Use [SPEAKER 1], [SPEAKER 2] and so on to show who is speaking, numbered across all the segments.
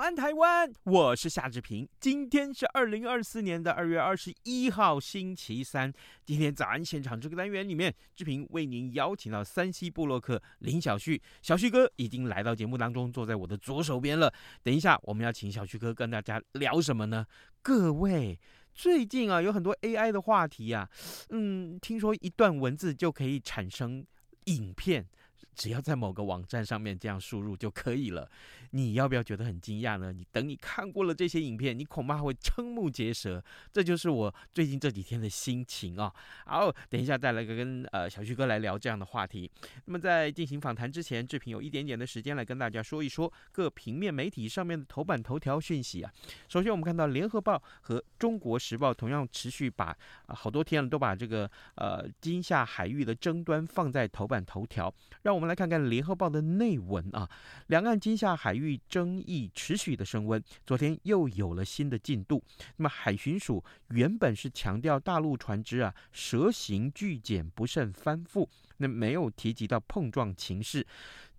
[SPEAKER 1] 早安，台湾！我是夏志平。今天是二零二四年的二月二十一号，星期三。今天早安现场这个单元里面，志平为您邀请到山西部落客林小旭，小旭哥已经来到节目当中，坐在我的左手边了。等一下，我们要请小旭哥跟大家聊什么呢？各位，最近啊，有很多 AI 的话题啊，嗯，听说一段文字就可以产生影片。只要在某个网站上面这样输入就可以了，你要不要觉得很惊讶呢？你等你看过了这些影片，你恐怕会瞠目结舌。这就是我最近这几天的心情啊、哦。好，等一下再来个跟呃小旭哥来聊这样的话题。那么在进行访谈之前，志平有一点点的时间来跟大家说一说各平面媒体上面的头版头条讯息啊。首先我们看到联合报和中国时报同样持续把、好多天了都把这个呃金夏海域的争端放在头版头条，让我们来看看联合报的内文啊，两岸金夏海域争议持续的升温，昨天又有了新的进度。那么海巡署原本是强调大陆船只啊蛇形巨舰不慎翻覆，那没有提及到碰撞情势。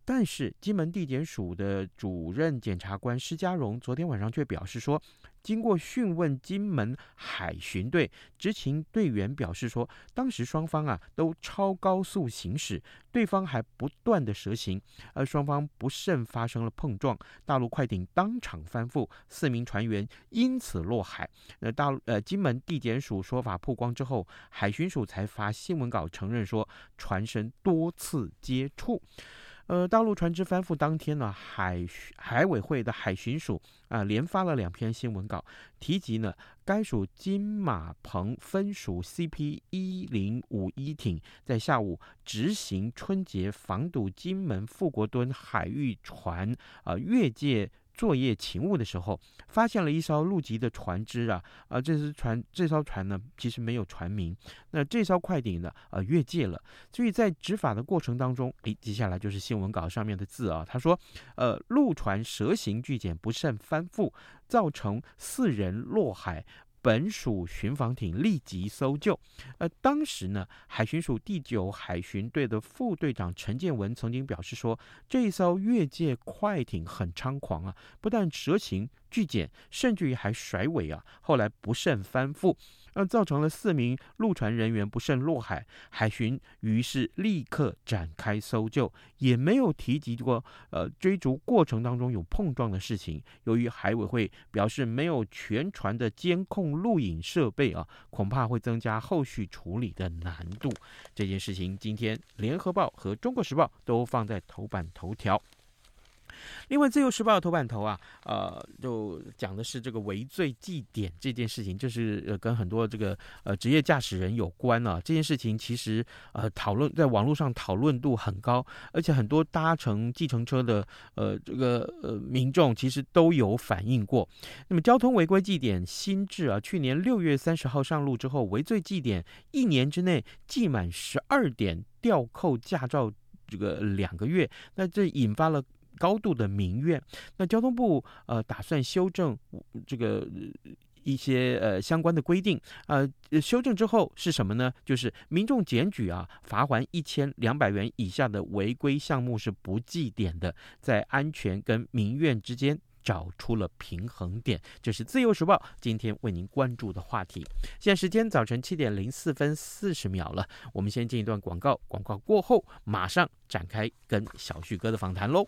[SPEAKER 1] 但是金门地检署的主任检察官施家荣昨天晚上却表示说，经过讯问金门海巡队执勤队员表示说，当时双方啊都超高速行驶，对方还不断的蛇行，而双方不慎发生了碰撞，大陆快艇当场翻覆，四名船员因此落海。那大陆呃金门地检署说法曝光之后，海巡署才发新闻稿承认说，船身多次接触。呃，大陆船只翻覆当天呢，海海委会的海巡署啊，连发了两篇新闻稿，提及呢，该属金马鹏分属 CP 一零五一艇在下午执行春节防堵金门富国墩海域船啊越界。作业勤务的时候，发现了一艘陆籍的船只啊，啊，这艘船这艘船呢，其实没有船名。那这艘快艇呢，呃，越界了。所以在执法的过程当中，诶，接下来就是新闻稿上面的字啊，他说，呃，陆船蛇形巨舰不慎翻覆，造成四人落海。本属巡防艇立即搜救。呃，当时呢，海巡署第九海巡队的副队长陈建文曾经表示说，这一艘越界快艇很猖狂啊，不但蛇行巨减，甚至于还甩尾啊，后来不慎翻覆。那造成了四名陆船人员不慎落海，海巡于是立刻展开搜救，也没有提及过呃追逐过程当中有碰撞的事情。由于海委会表示没有全船的监控录影设备啊，恐怕会增加后续处理的难度。这件事情今天联合报和中国时报都放在头版头条。另外，《自由时报》的头版头啊，呃，就讲的是这个围罪记点这件事情，就是呃跟很多这个呃职业驾驶人有关啊。这件事情其实呃讨论在网络上讨论度很高，而且很多搭乘计程车的呃这个呃民众其实都有反映过。那么交通违规记点新制啊，去年六月三十号上路之后，违罪记点一年之内记满十二点，吊扣驾照这个两个月，那这引发了。高度的民怨，那交通部呃打算修正这个一些呃相关的规定，呃修正之后是什么呢？就是民众检举啊，罚还一千两百元以下的违规项目是不计点的，在安全跟民怨之间找出了平衡点，这是自由时报今天为您关注的话题。现在时间早晨七点零四分四十秒了，我们先进一段广告，广告过后马上展开跟小旭哥的访谈喽。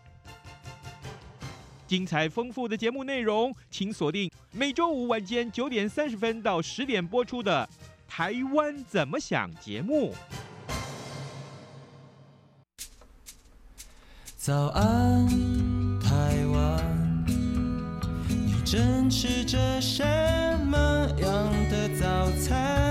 [SPEAKER 1] 精彩丰富的节目内容，请锁定每周五晚间九点三十分到十点播出的《台湾怎么想》节目。
[SPEAKER 2] 早安，台湾，你正吃着什么样的早餐？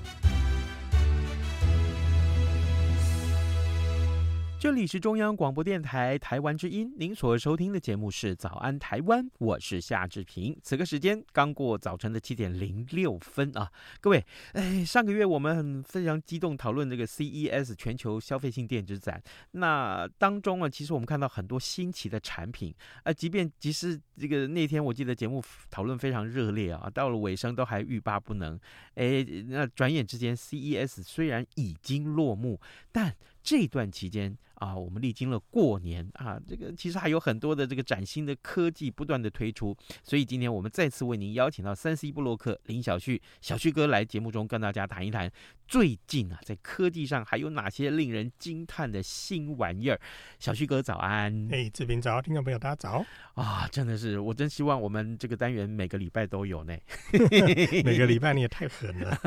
[SPEAKER 1] 这里是中央广播电台台湾之音，您所收听的节目是《早安台湾》，我是夏志平。此刻时间刚过早晨的七点零六分啊，各位，哎，上个月我们很非常激动讨论这个 CES 全球消费性电子展，那当中啊，其实我们看到很多新奇的产品，啊，即便即使这个那天我记得节目讨论非常热烈啊，到了尾声都还欲罢不能，哎，那转眼之间 CES 虽然已经落幕，但这段期间啊，我们历经了过年啊，这个其实还有很多的这个崭新的科技不断的推出，所以今天我们再次为您邀请到三 C 布洛克林小旭小旭哥来节目中跟大家谈一谈最近啊在科技上还有哪些令人惊叹的新玩意儿。小旭哥早安，
[SPEAKER 3] 哎，志平早，听众朋友大家早
[SPEAKER 1] 啊，真的是我真希望我们这个单元每个礼拜都有呢，
[SPEAKER 3] 每个礼拜你也太狠了，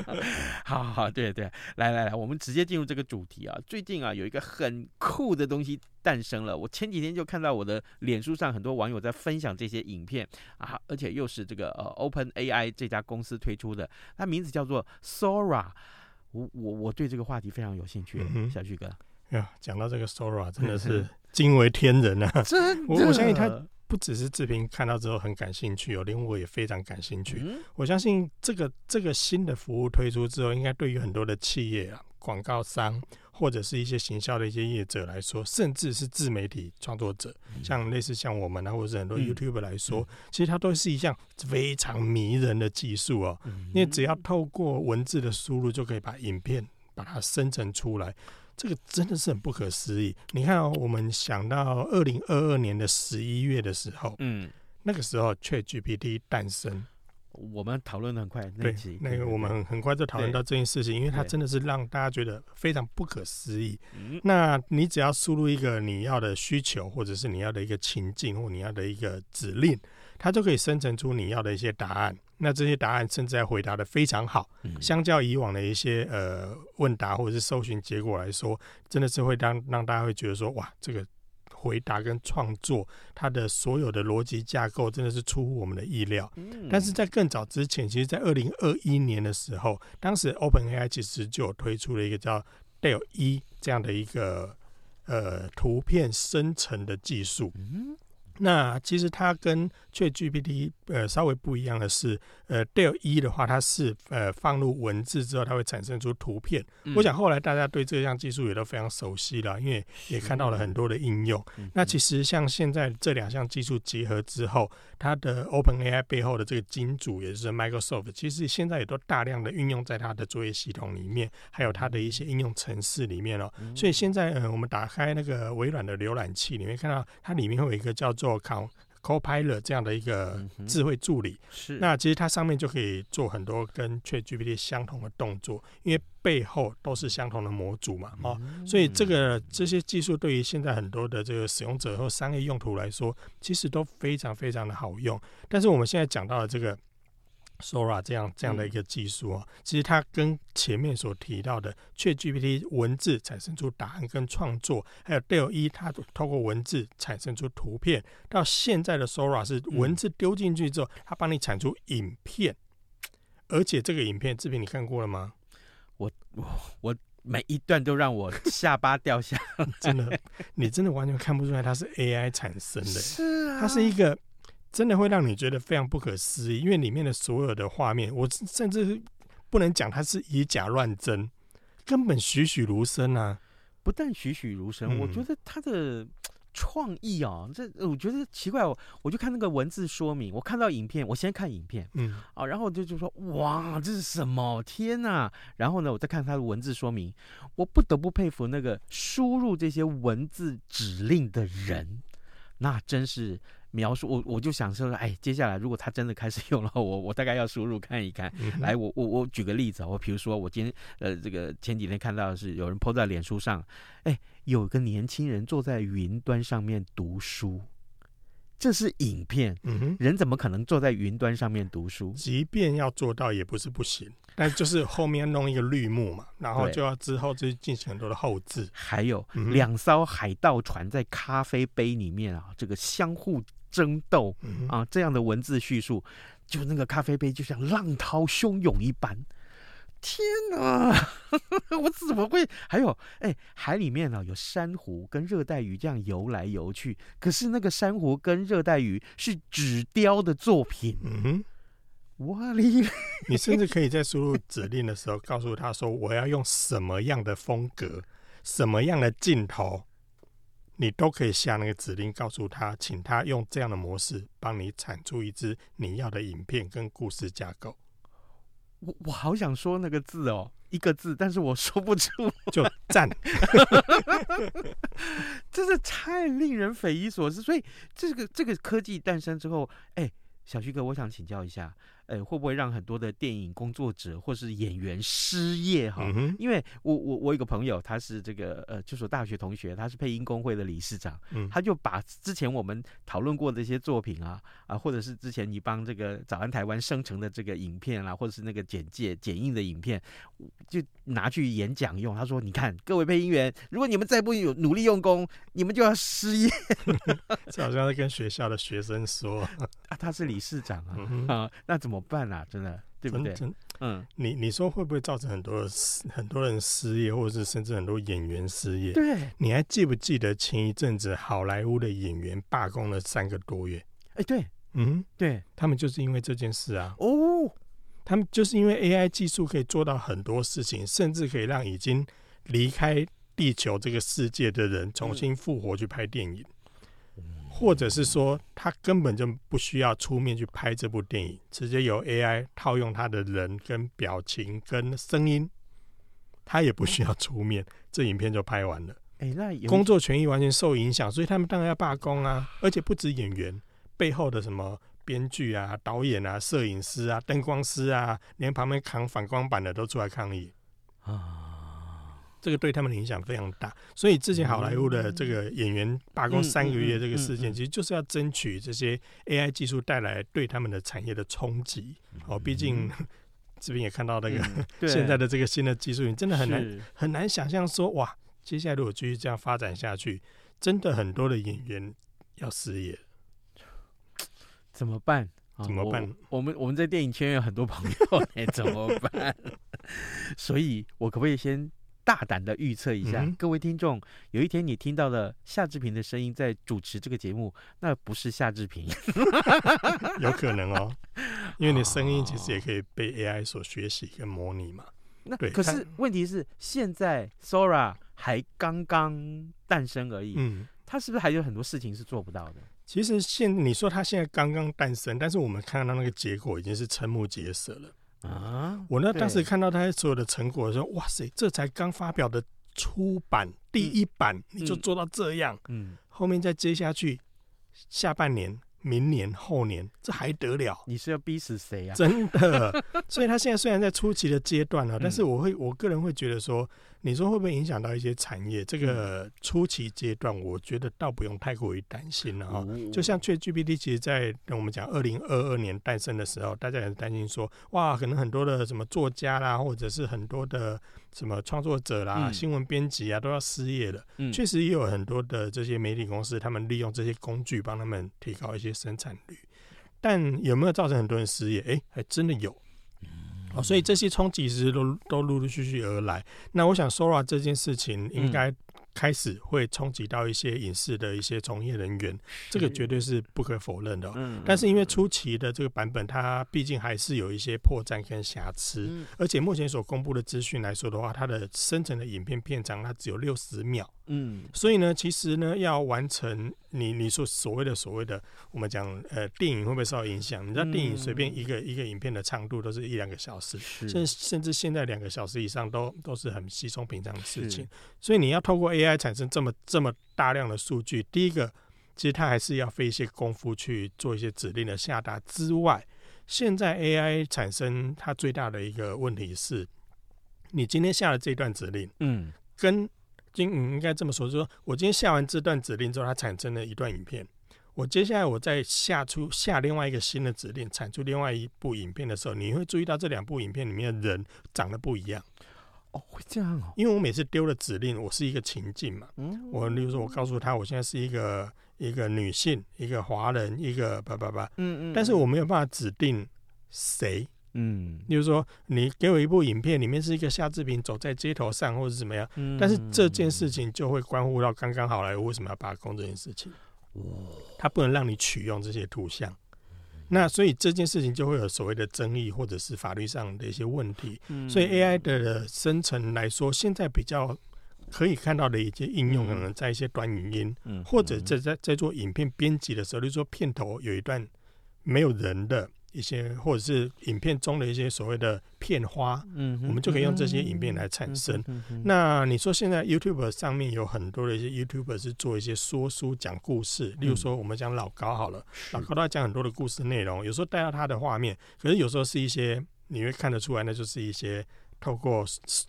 [SPEAKER 1] 好好好，对对，来来来，我们直接进入这个主题啊。最近啊，有一个很酷的东西诞生了。我前几天就看到我的脸书上很多网友在分享这些影片啊，而且又是这个呃 Open AI 这家公司推出的，它名字叫做 Sora。我我我对这个话题非常有兴趣，嗯、小旭哥。
[SPEAKER 3] 呀，讲到这个 Sora 真的是惊为天人啊！真的，我我相信他不只是志平看到之后很感兴趣哦，连我也非常感兴趣。嗯、我相信这个这个新的服务推出之后，应该对于很多的企业啊。广告商或者是一些行销的一些业者来说，甚至是自媒体创作者，像类似像我们啊，或者是很多 YouTuber 来说，其实它都是一项非常迷人的技术哦。因为只要透过文字的输入，就可以把影片把它生成出来，这个真的是很不可思议。你看哦，我们想到二零二二年的十一月的时候，嗯，那个时候 ChatGPT 诞生。
[SPEAKER 1] 我们讨论的很快，那集
[SPEAKER 3] 那个我们很很快就讨论到这件事情，因为它真的是让大家觉得非常不可思议。那你只要输入一个你要的需求，或者是你要的一个情境，或你要的一个指令，它就可以生成出你要的一些答案。那这些答案甚至还回答的非常好，相较以往的一些呃问答或者是搜寻结果来说，真的是会让让大家会觉得说，哇，这个。回答跟创作，它的所有的逻辑架构真的是出乎我们的意料。但是在更早之前，其实，在二零二一年的时候，当时 OpenAI 其实就有推出了一个叫 DALL-E 这样的一个呃图片生成的技术。那其实它跟 ChatGPT 呃稍微不一样的是，呃 DALL-E 的话，它是呃放入文字之后，它会产生出图片。嗯、我想后来大家对这项技术也都非常熟悉了，因为也看到了很多的应用。嗯、那其实像现在这两项技术结合之后，它的 OpenAI 背后的这个金主也就是 Microsoft，其实现在也都大量的运用在它的作业系统里面，还有它的一些应用程式里面哦。嗯、所以现在呃我们打开那个微软的浏览器里面，看到它里面会有一个叫做做 Copilot 这样的一个智慧助理，是那其实它上面就可以做很多跟 ChatGPT 相同的动作，因为背后都是相同的模组嘛，哦，所以这个这些技术对于现在很多的这个使用者或商业用途来说，其实都非常非常的好用。但是我们现在讲到的这个。Sora 这样这样的一个技术啊，其实它跟前面所提到的 ChatGPT 文字产生出答案跟创作，还有 DALL-E 它透过文字产生出图片，到现在的 Sora 是文字丢进去之后，它帮你产出影片，而且这个影片视频你看过了吗？
[SPEAKER 1] 我我我每一段都让我下巴掉下来，
[SPEAKER 3] 真的，你真的完全看不出来它是 AI 产生的，是。啊，它是一个。真的会让你觉得非常不可思议，因为里面的所有的画面，我甚至不能讲它是以假乱真，根本栩栩如生啊！
[SPEAKER 1] 不但栩栩如生，嗯、我觉得它的创意啊，这我觉得奇怪，我我就看那个文字说明，我看到影片，我先看影片，嗯，啊，然后就就说哇，这是什么？天哪！然后呢，我再看他的文字说明，我不得不佩服那个输入这些文字指令的人，那真是。描述我，我就想说，哎，接下来如果他真的开始用了，我我大概要输入看一看。嗯、来，我我我举个例子，我比如说，我今天呃，这个前几天看到的是有人 po 在脸书上，哎，有个年轻人坐在云端上面读书，这是影片，嗯哼，人怎么可能坐在云端上面读书？
[SPEAKER 3] 即便要做到，也不是不行。但就是后面弄一个绿幕嘛，然后就要之后就进行很多的后置。
[SPEAKER 1] 还有、嗯、两艘海盗船在咖啡杯里面啊，这个相互争斗啊，这样的文字叙述，就那个咖啡杯就像浪涛汹涌一般。天哪，我怎么会？还有，哎，海里面呢、啊、有珊瑚跟热带鱼这样游来游去，可是那个珊瑚跟热带鱼是纸雕的作品。嗯哼。哇哩！
[SPEAKER 3] 你甚至可以在输入指令的时候，告诉他说：“我要用什么样的风格，什么样的镜头，你都可以下那个指令，告诉他，请他用这样的模式帮你产出一支你要的影片跟故事架构。”
[SPEAKER 1] 我我好想说那个字哦，一个字，但是我说不出，
[SPEAKER 3] 就赞，
[SPEAKER 1] 真是太令人匪夷所思。所以这个这个科技诞生之后，哎，小徐哥，我想请教一下。呃，会不会让很多的电影工作者或是演员失业哈？嗯、因为我我我有个朋友，他是这个呃，就是大学同学，他是配音工会的理事长，嗯，他就把之前我们讨论过的一些作品啊啊，或者是之前你帮这个早安台湾生成的这个影片啊，或者是那个简介剪映的影片，就拿去演讲用。他说：“你看，各位配音员，如果你们再不有努力用功，你们就要失业。”
[SPEAKER 3] 这好像是跟学校的学生说
[SPEAKER 1] 啊，他是理事长啊，嗯、啊，那怎么？怎么办啊？真的，对不对？嗯，
[SPEAKER 3] 你你说会不会造成很多很多人失业，或者是甚至很多演员失业？
[SPEAKER 1] 对，
[SPEAKER 3] 你还记不记得前一阵子好莱坞的演员罢工了三个多月？
[SPEAKER 1] 哎，对，嗯，对，
[SPEAKER 3] 他们就是因为这件事啊。
[SPEAKER 1] 哦，
[SPEAKER 3] 他们就是因为 AI 技术可以做到很多事情，甚至可以让已经离开地球这个世界的人重新复活去拍电影。或者是说，他根本就不需要出面去拍这部电影，直接由 AI 套用他的人跟表情跟声音，他也不需要出面，这影片就拍完了。
[SPEAKER 1] 哎，那
[SPEAKER 3] 工作权益完全受影响，所以他们当然要罢工啊！而且不止演员，背后的什么编剧啊、导演啊、摄影师啊、灯光师啊，连旁边扛反光板的都出来抗议啊。这个对他们的影响非常大，所以之前好莱坞的这个演员罢工三个月这个事件，其实就是要争取这些 AI 技术带来对他们的产业的冲击。哦，毕竟 这边也看到那个 现在的这个新的技术，你真的很难很难想象说，哇，接下来如果继续这样发展下去，真的很多的演员要失业，
[SPEAKER 1] 怎么办？怎么办？我，我们我们在电影圈有很多朋友，哎，怎么办？所以，我可不可以先？大胆的预测一下，嗯、各位听众，有一天你听到了夏志平的声音在主持这个节目，那不是夏志平，
[SPEAKER 3] 有可能哦，因为你声音其实也可以被 AI 所学习跟模拟嘛。
[SPEAKER 1] 那可是问题是，现在 Sora 还刚刚诞生而已，嗯，他是不是还有很多事情是做不到的？
[SPEAKER 3] 其实现你说他现在刚刚诞生，但是我们看到那个结果已经是瞠目结舌了。啊！我呢，当时看到他所有的成果的时候，哇塞，这才刚发表的出版第一版，嗯、你就做到这样，嗯，后面再接下去，下半年。明年后年，这还得了？
[SPEAKER 1] 你是要逼死谁啊？
[SPEAKER 3] 真的，所以他现在虽然在初期的阶段了，但是我会，我个人会觉得说，你说会不会影响到一些产业？这个初期阶段，我觉得倒不用太过于担心了哈。就像 ChatGPT，其实，在跟我们讲二零二二年诞生的时候，大家也是担心说，哇，可能很多的什么作家啦，或者是很多的。什么创作者啦、嗯、新闻编辑啊，都要失业了。嗯，确实也有很多的这些媒体公司，他们利用这些工具帮他们提高一些生产率。但有没有造成很多人失业？哎、欸，还真的有。嗯、哦，所以这些冲击其实都都陆陆续续而来。那我想，Sora 这件事情应该、嗯。开始会冲击到一些影视的一些从业人员，这个绝对是不可否认的。嗯，但是因为初期的这个版本，它毕竟还是有一些破绽跟瑕疵，而且目前所公布的资讯来说的话，它的生成的影片片长它只有六十秒，嗯，所以呢，其实呢，要完成你你说所谓的所谓的，我们讲呃电影会不会受到影响？你知道电影随便一个、嗯、一个影片的长度都是一两个小时，甚甚至现在两个小时以上都都是很稀松平常的事情。所以你要透过 AI 产生这么这么大量的数据，第一个其实它还是要费一些功夫去做一些指令的下达之外，现在 AI 产生它最大的一个问题是，你今天下了这段指令，嗯，跟今嗯，应该这么说，就是说我今天下完这段指令之后，它产生了一段影片。我接下来我再下出下另外一个新的指令，产出另外一部影片的时候，你会注意到这两部影片里面的人长得不一样。
[SPEAKER 1] 哦，会这样哦。
[SPEAKER 3] 因为我每次丢了指令，我是一个情境嘛。嗯。我例如说，我告诉他，我现在是一个一个女性，一个华人，一个叭叭叭。嗯嗯。但是我没有办法指定谁。嗯，例如说你给我一部影片，里面是一个夏志平走在街头上，或者怎么样，嗯、但是这件事情就会关乎到刚刚好莱坞为什么要罢工这件事情。哦，他不能让你取用这些图像，嗯、那所以这件事情就会有所谓的争议，或者是法律上的一些问题。嗯、所以 AI 的生成来说，现在比较可以看到的一些应用，可能在一些短语音，嗯、或者在在在做影片编辑的时候，比如说片头有一段没有人的。一些或者是影片中的一些所谓的片花，嗯，我们就可以用这些影片来产生。嗯、那你说现在 YouTube 上面有很多的一些 YouTuber 是做一些说书讲故事，例如说我们讲老高好了，嗯、老高他讲很多的故事内容，有时候带到他的画面，可是有时候是一些你会看得出来，那就是一些。透过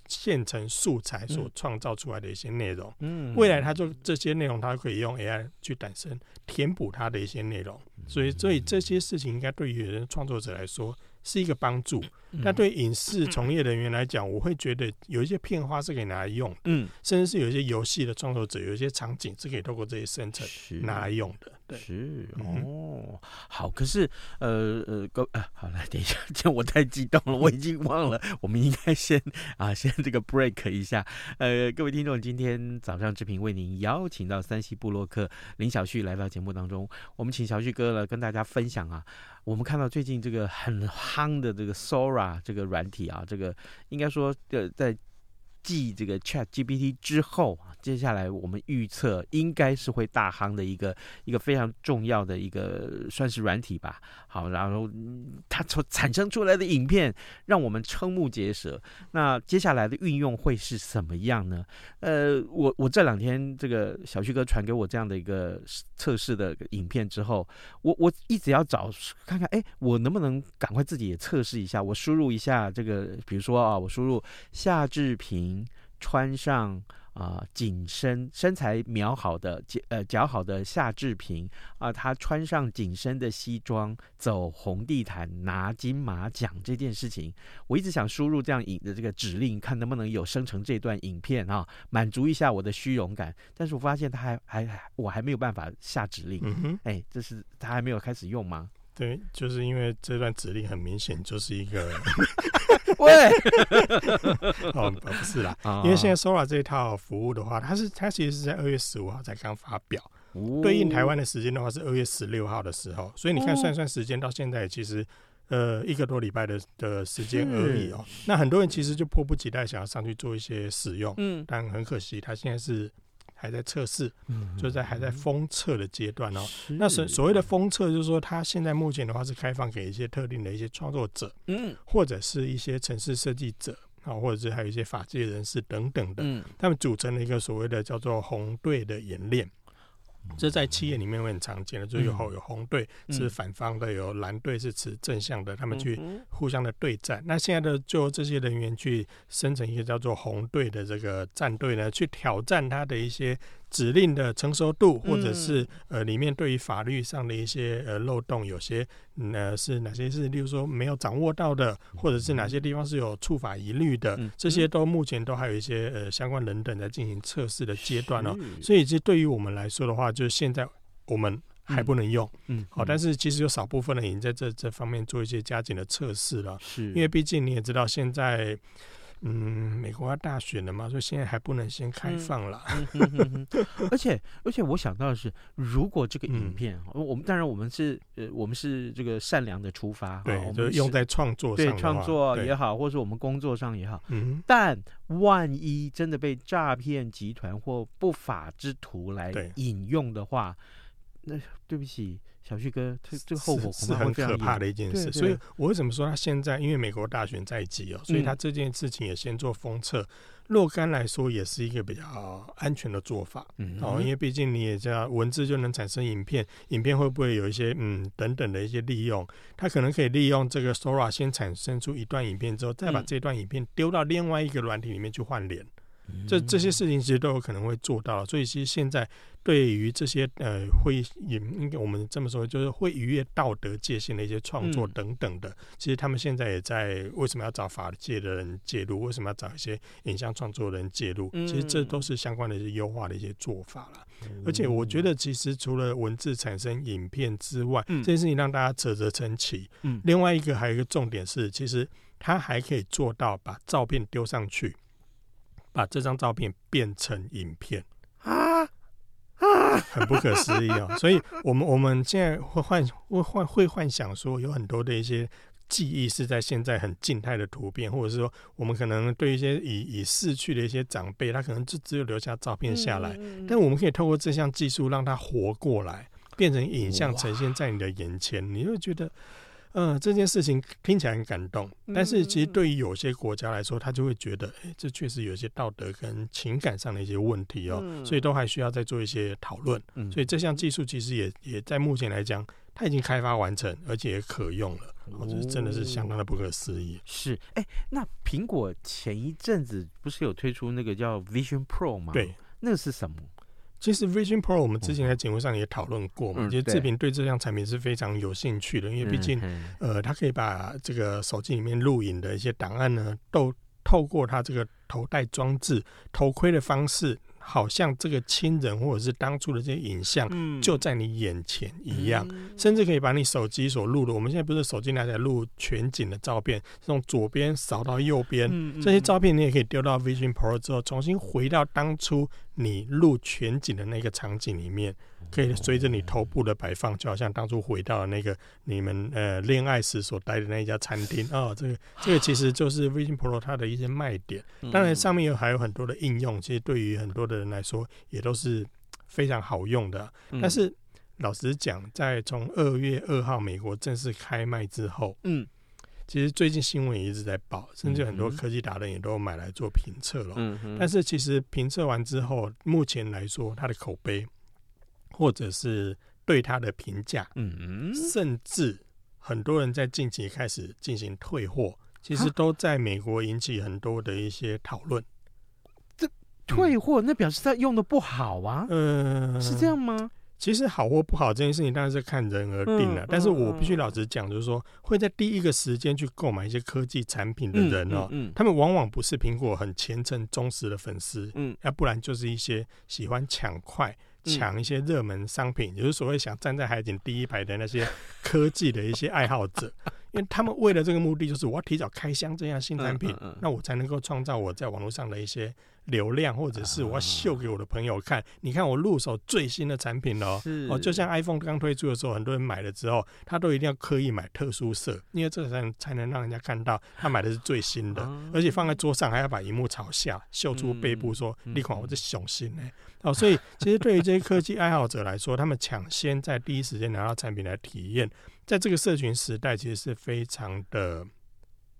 [SPEAKER 3] 现成素材所创造出来的一些内容，嗯，未来它就这些内容，它可以用 AI 去诞生，填补它的一些内容，所以，所以这些事情应该对于人创作者来说是一个帮助。那对影视从业人员来讲，我会觉得有一些片花是可以拿来用，嗯，甚至是有一些游戏的创作者，有一些场景是可以透过这些生成拿来用的。对，是
[SPEAKER 1] 哦，好，可是呃呃，各呃，好来，等一下，这我太激动了，我已经忘了，我们应该先啊，先这个 break 一下。呃，各位听众，今天早上志平为您邀请到三西部落客林小旭来到节目当中，我们请小旭哥呢跟大家分享啊，我们看到最近这个很夯的这个 Sora 这个软体啊，这个应该说呃在。继这个 Chat GPT 之后啊，接下来我们预测应该是会大夯的一个一个非常重要的一个算是软体吧。好，然后它所产生出来的影片让我们瞠目结舌。那接下来的运用会是什么样呢？呃，我我这两天这个小旭哥传给我这样的一个测试的影片之后，我我一直要找看看，哎，我能不能赶快自己也测试一下？我输入一下这个，比如说啊，我输入夏志平。穿上啊，紧身身材苗好的呃姣好的夏志平啊，他穿上紧身的西装走红地毯拿金马奖这件事情，我一直想输入这样影的这个指令，看能不能有生成这段影片啊，满足一下我的虚荣感。但是我发现他还还我还没有办法下指令，嗯，哎，这是他还没有开始用吗？
[SPEAKER 3] 对，就是因为这段指令很明显就是一个，
[SPEAKER 1] 喂，
[SPEAKER 3] 哦，不是啦，因为现在 Sora 这一套服务的话，它是它其实是在二月十五号才刚发表，哦、对应台湾的时间的话是二月十六号的时候，所以你看算算时间到现在其实呃一个多礼拜的的时间而已哦。那很多人其实就迫不及待想要上去做一些使用，嗯，但很可惜，它现在是。还在测试，就在还在封测的阶段哦。那所所谓的封测，就是说它现在目前的话是开放给一些特定的一些创作者，嗯，或者是一些城市设计者啊，或者是还有一些法界人士等等的，嗯，他们组成了一个所谓的叫做红队的演练。这在企业里面会很常见的，就有有红队是反方的，有蓝队是持正向的，他们去互相的对战。那现在的就这些人员去生成一个叫做红队的这个战队呢，去挑战他的一些。指令的成熟度，或者是呃里面对于法律上的一些呃漏洞，有些呃是哪些是，例如说没有掌握到的，或者是哪些地方是有触法疑虑的，这些都目前都还有一些呃相关人等在进行测试的阶段哦。所以这对于我们来说的话，就是现在我们还不能用，嗯，好，但是其实有少部分人已经在这这方面做一些加紧的测试了，是。因为毕竟你也知道现在。嗯，美国要大选了嘛，所以现在还不能先开放了。
[SPEAKER 1] 而且而且我想到的是，如果这个影片，嗯、我们当然我们是呃我们是这个善良的出发，
[SPEAKER 3] 对，
[SPEAKER 1] 我们
[SPEAKER 3] 就是用在创作上，
[SPEAKER 1] 对创作也好，或者我们工作上也好。嗯，但万一真的被诈骗集团或不法之徒来引用的话，那对不起。小旭哥，这这个后果
[SPEAKER 3] 是很可怕的一件事，所以我为什么说他现在因为美国大选在即哦，所以他这件事情也先做封测。若干来说，也是一个比较安全的做法，嗯，哦，因为毕竟你也知道，文字就能产生影片，影片会不会有一些嗯等等的一些利用？他可能可以利用这个 Sora 先产生出一段影片之后，再把这段影片丢到另外一个软体里面去换脸。这这些事情其实都有可能会做到，所以其实现在对于这些呃会也应该我们这么说，就是会逾越道德界限的一些创作等等的，其实他们现在也在为什么要找法界的人介入？为什么要找一些影像创作人介入？其实这都是相关的一些优化的一些做法了。而且我觉得，其实除了文字产生影片之外，这件事情让大家啧啧称奇。嗯另外一个还有一个重点是，其实他还可以做到把照片丢上去。把这张照片变成影片啊啊，很不可思议哦！所以，我们我们现在会幻会幻会幻想说，有很多的一些记忆是在现在很静态的图片，或者是说，我们可能对一些已已逝去的一些长辈，他可能就只有留下照片下来，但我们可以透过这项技术让他活过来，变成影像呈现在你的眼前，你会觉得。嗯，这件事情听起来很感动，但是其实对于有些国家来说，他就会觉得，哎，这确实有一些道德跟情感上的一些问题哦，所以都还需要再做一些讨论。所以这项技术其实也也在目前来讲，它已经开发完成，而且也可用了，我觉得真的是相当的不可思议。
[SPEAKER 1] 是，哎，那苹果前一阵子不是有推出那个叫 Vision Pro 吗？
[SPEAKER 3] 对，
[SPEAKER 1] 那个是什么？
[SPEAKER 3] 其实 Vision Pro 我们之前在节目上也讨论过嘛，其实志平对这项产品是非常有兴趣的，因为毕竟，呃，他可以把这个手机里面录影的一些档案呢，都透过他这个头戴装置、头盔的方式。好像这个亲人或者是当初的这些影像就在你眼前一样，嗯、甚至可以把你手机所录的，我们现在不是手机拿来录全景的照片，从左边扫到右边，嗯、这些照片你也可以丢到 Vision Pro 之后，重新回到当初你录全景的那个场景里面。可以随着你头部的摆放，就好像当初回到那个你们呃恋爱时所待的那一家餐厅哦。这个这个其实就是 Vision Pro 它的一些卖点。当然上面有还有很多的应用，其实对于很多的人来说也都是非常好用的。但是老实讲，在从二月二号美国正式开卖之后，嗯，其实最近新闻也一直在报，甚至很多科技达人也都买来做评测了。嗯，但是其实评测完之后，目前来说它的口碑。或者是对他的评价，嗯，甚至很多人在近期开始进行退货，其实都在美国引起很多的一些讨论。
[SPEAKER 1] 这退货，那表示他用的不好啊？呃，是这样吗？
[SPEAKER 3] 其实好或不好这件事情当然是看人而定了。但是我必须老实讲，就是说会在第一个时间去购买一些科技产品的人哦，他们往往不是苹果很虔诚忠实的粉丝，嗯，要不然就是一些喜欢抢快。抢一些热门商品，也就是所谓想站在海景第一排的那些科技的一些爱好者，因为他们为了这个目的，就是我要提早开箱这样新产品，那我才能够创造我在网络上的一些流量，或者是我要秀给我的朋友看。你看我入手最新的产品哦，哦，就像 iPhone 刚推出的时候，很多人买了之后，他都一定要刻意买特殊色，因为这个才能才能让人家看到他买的是最新的，而且放在桌上还要把荧幕朝下，秀出背部说：“你看我这雄心呢。”哦，所以其实对于这些科技爱好者来说，他们抢先在第一时间拿到产品来体验，在这个社群时代，其实是非常的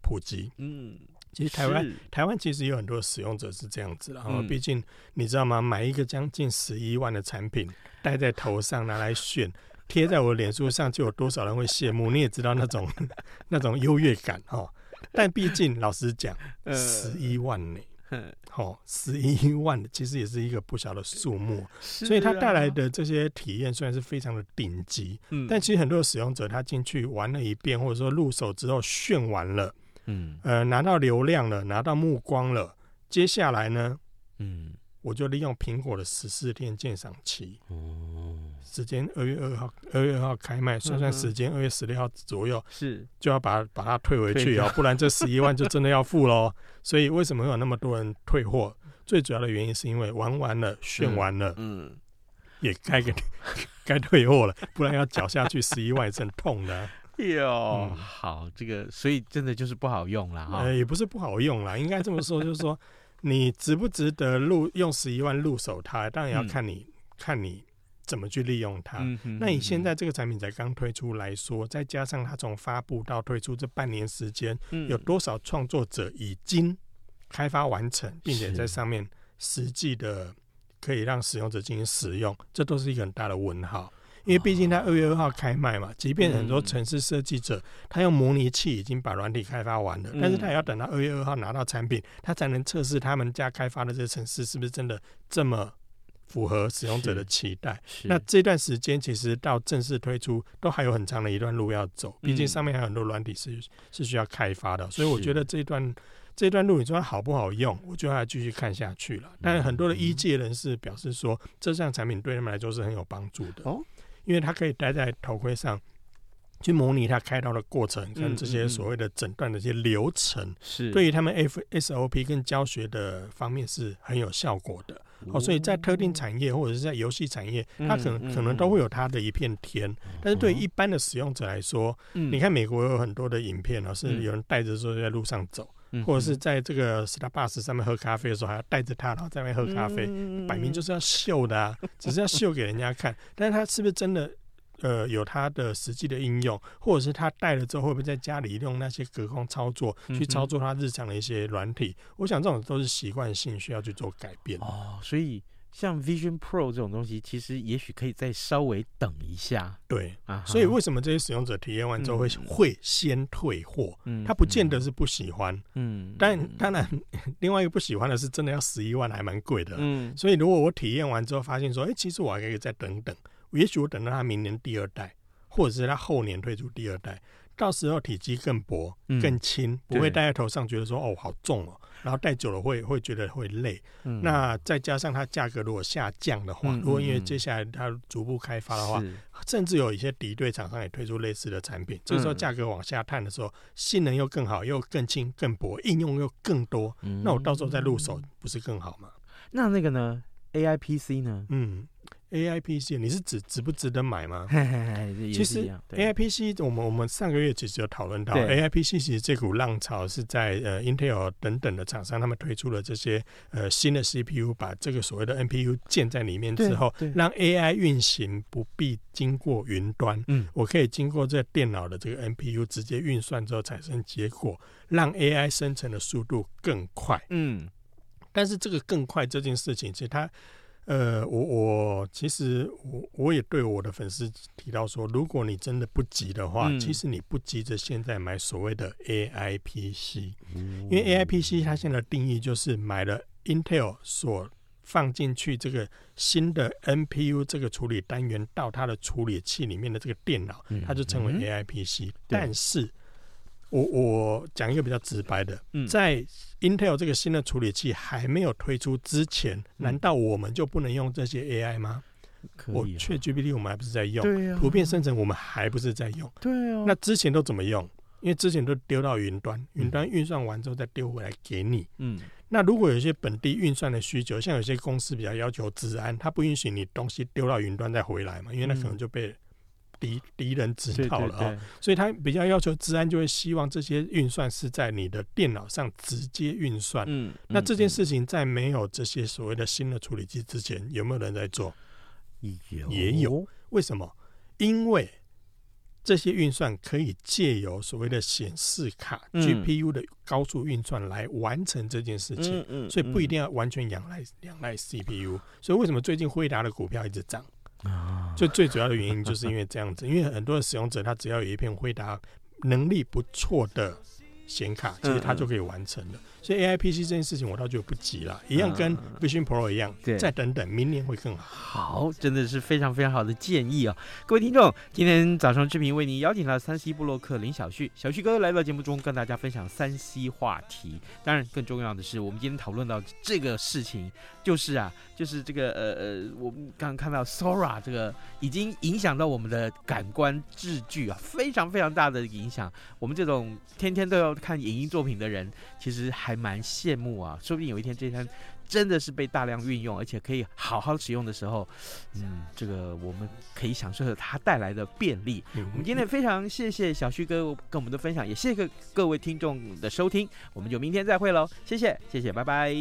[SPEAKER 3] 普及。嗯，其实台湾台湾其实有很多使用者是这样子，然后毕竟你知道吗？买一个将近十一万的产品戴在头上拿来炫，贴在我的脸书上，就有多少人会羡慕？你也知道那种 那种优越感哦。但毕竟老实讲，十一万呢。好，十一万其实也是一个不小的数目，所以它带来的这些体验虽然是非常的顶级，嗯，但其实很多使用者他进去玩了一遍，或者说入手之后炫完了，嗯，呃，拿到流量了，拿到目光了，接下来呢，嗯，我就利用苹果的十四天鉴赏期，哦，时间二月二号，二月二号开卖，算算时间，二月十六号左右
[SPEAKER 1] 是
[SPEAKER 3] 就要把把它退回去哦，不然这 十一万就真的要付喽。所以为什么会有那么多人退货？最主要的原因是因为玩完了，炫完了，嗯，嗯也该给 该退货了，不然要缴下去十一万是很痛的。
[SPEAKER 1] 哟、嗯，好，这个所以真的就是不好用了哈。
[SPEAKER 3] 呃，也不是不好用了，应该这么说，就是说你值不值得入用十一万入手它，当然要看你、嗯、看你怎么去利用它。嗯、哼哼那你现在这个产品才刚推出来说，再加上它从发布到推出这半年时间，嗯、有多少创作者已经开发完成，并且在上面实际的可以让使用者进行使用，这都是一个很大的问号。因为毕竟它二月二号开卖嘛，即便很多城市设计者他用模拟器已经把软体开发完了，但是他也要等到二月二号拿到产品，他才能测试他们家开发的这个城市是不是真的这么符合使用者的期待。那这段时间其实到正式推出都还有很长的一段路要走，毕竟上面还有很多软体是是需要开发的，所以我觉得这段这段路你说好不好用，我就要继续看下去了。但是很多的医界人士表示说，这项产品对他们来说是很有帮助的。哦。因为它可以戴在头盔上，去模拟它开刀的过程跟这些所谓的诊断的一些流程，是对于他们 F SOP 跟教学的方面是很有效果的。哦，所以在特定产业或者是在游戏产业，它可能可能都会有它的一片天。但是对一般的使用者来说，你看美国有很多的影片哦，是有人带着说在路上走。或者是在这个 Starbucks 上面喝咖啡的时候，还要带着它，然后在那边喝咖啡，摆明就是要秀的啊，只是要秀给人家看。但是他是不是真的呃有它的实际的应用，或者是他带了之后会不会在家里用那些隔空操作去操作他日常的一些软体？我想这种都是习惯性需要去做改变
[SPEAKER 1] 哦，所以。像 Vision Pro 这种东西，其实也许可以再稍微等一下。
[SPEAKER 3] 对啊，所以为什么这些使用者体验完之后会、嗯、会先退货？嗯，他不见得是不喜欢。嗯，但当然，另外一个不喜欢的是真的要十一万，还蛮贵的。嗯，所以如果我体验完之后发现说，哎、欸，其实我还可以再等等，也许我等到它明年第二代，或者是它后年推出第二代，到时候体积更薄、更轻，不会戴在头上觉得说哦好重哦。然后戴久了会会觉得会累，嗯、那再加上它价格如果下降的话，嗯、如果因为接下来它逐步开发的话，甚至有一些敌对厂商也推出类似的产品，这个时候价格往下探的时候，性能又更好，又更轻更薄，应用又更多，嗯、那我到时候再入手不是更好吗？
[SPEAKER 1] 那那个呢？AI PC 呢？
[SPEAKER 3] 嗯。A I P C，你是指值不值得买吗？其实 A I P C，我们我们上个月其实有讨论到 A I P C，其实这股浪潮是在呃 Intel 等等的厂商他们推出了这些呃新的 C P U，把这个所谓的 N P U 建在里面之后，让 A I 运行不必经过云端，嗯，我可以经过这电脑的这个 N P U 直接运算之后产生结果，让 A I 生成的速度更快，嗯，但是这个更快这件事情，其实它。呃，我我其实我我也对我的粉丝提到说，如果你真的不急的话，嗯、其实你不急着现在买所谓的 AI PC，、嗯、因为 AI PC 它现在的定义就是买了 Intel 所放进去这个新的 NPU 这个处理单元到它的处理器里面的这个电脑，它就称为 AI PC、嗯。但是我我讲一个比较直白的，嗯、在 Intel 这个新的处理器还没有推出之前，嗯、难道我们就不能用这些 AI 吗？可以、啊，我们还不是在用？对啊，图片生成我们还不是在用？对啊，那之前都怎么用？因为之前都丢到云端，云端运算完之后再丢回来给你。嗯，那如果有一些本地运算的需求，像有些公司比较要求治安，它不允许你东西丢到云端再回来嘛，因为那可能就被。敌敌人知道了啊、哦，所以他比较要求治安，就会希望这些运算是在你的电脑上直接运算。嗯，那这件事情在没有这些所谓的新的处理器之前，有没有人在做？有，也有。为什么？因为这些运算可以借由所谓的显示卡 GPU 的高速运算来完成这件事情。嗯，所以不一定要完全仰赖仰赖 CPU。所以为什么最近辉达的股票一直涨？就最主要的原因就是因为这样子，因为很多的使用者他只要有一片回答能力不错的显卡，其实它就可以完成了。嗯嗯所以 A I P C 这件事情，我倒觉得不急了，一样跟 Vision Pro 一样，
[SPEAKER 1] 对，
[SPEAKER 3] 再等等，明年会更好。
[SPEAKER 1] 好，真的是非常非常好的建议啊！各位听众，今天早上志平为您邀请了三 C 布洛克林小旭，小旭哥来到节目中跟大家分享三 C 话题。当然，更重要的是，我们今天讨论到这个事情，就是啊，就是这个呃呃，我们刚刚看到 Sora 这个已经影响到我们的感官智距啊，非常非常大的影响。我们这种天天都要看影音作品的人，其实还。蛮羡慕啊，说不定有一天这台真的是被大量运用，而且可以好好使用的时候，嗯，这个我们可以享受它带来的便利。嗯、我们今天非常谢谢小旭哥跟我们的分享，也谢谢各位听众的收听，我们就明天再会喽，谢谢谢谢，拜拜。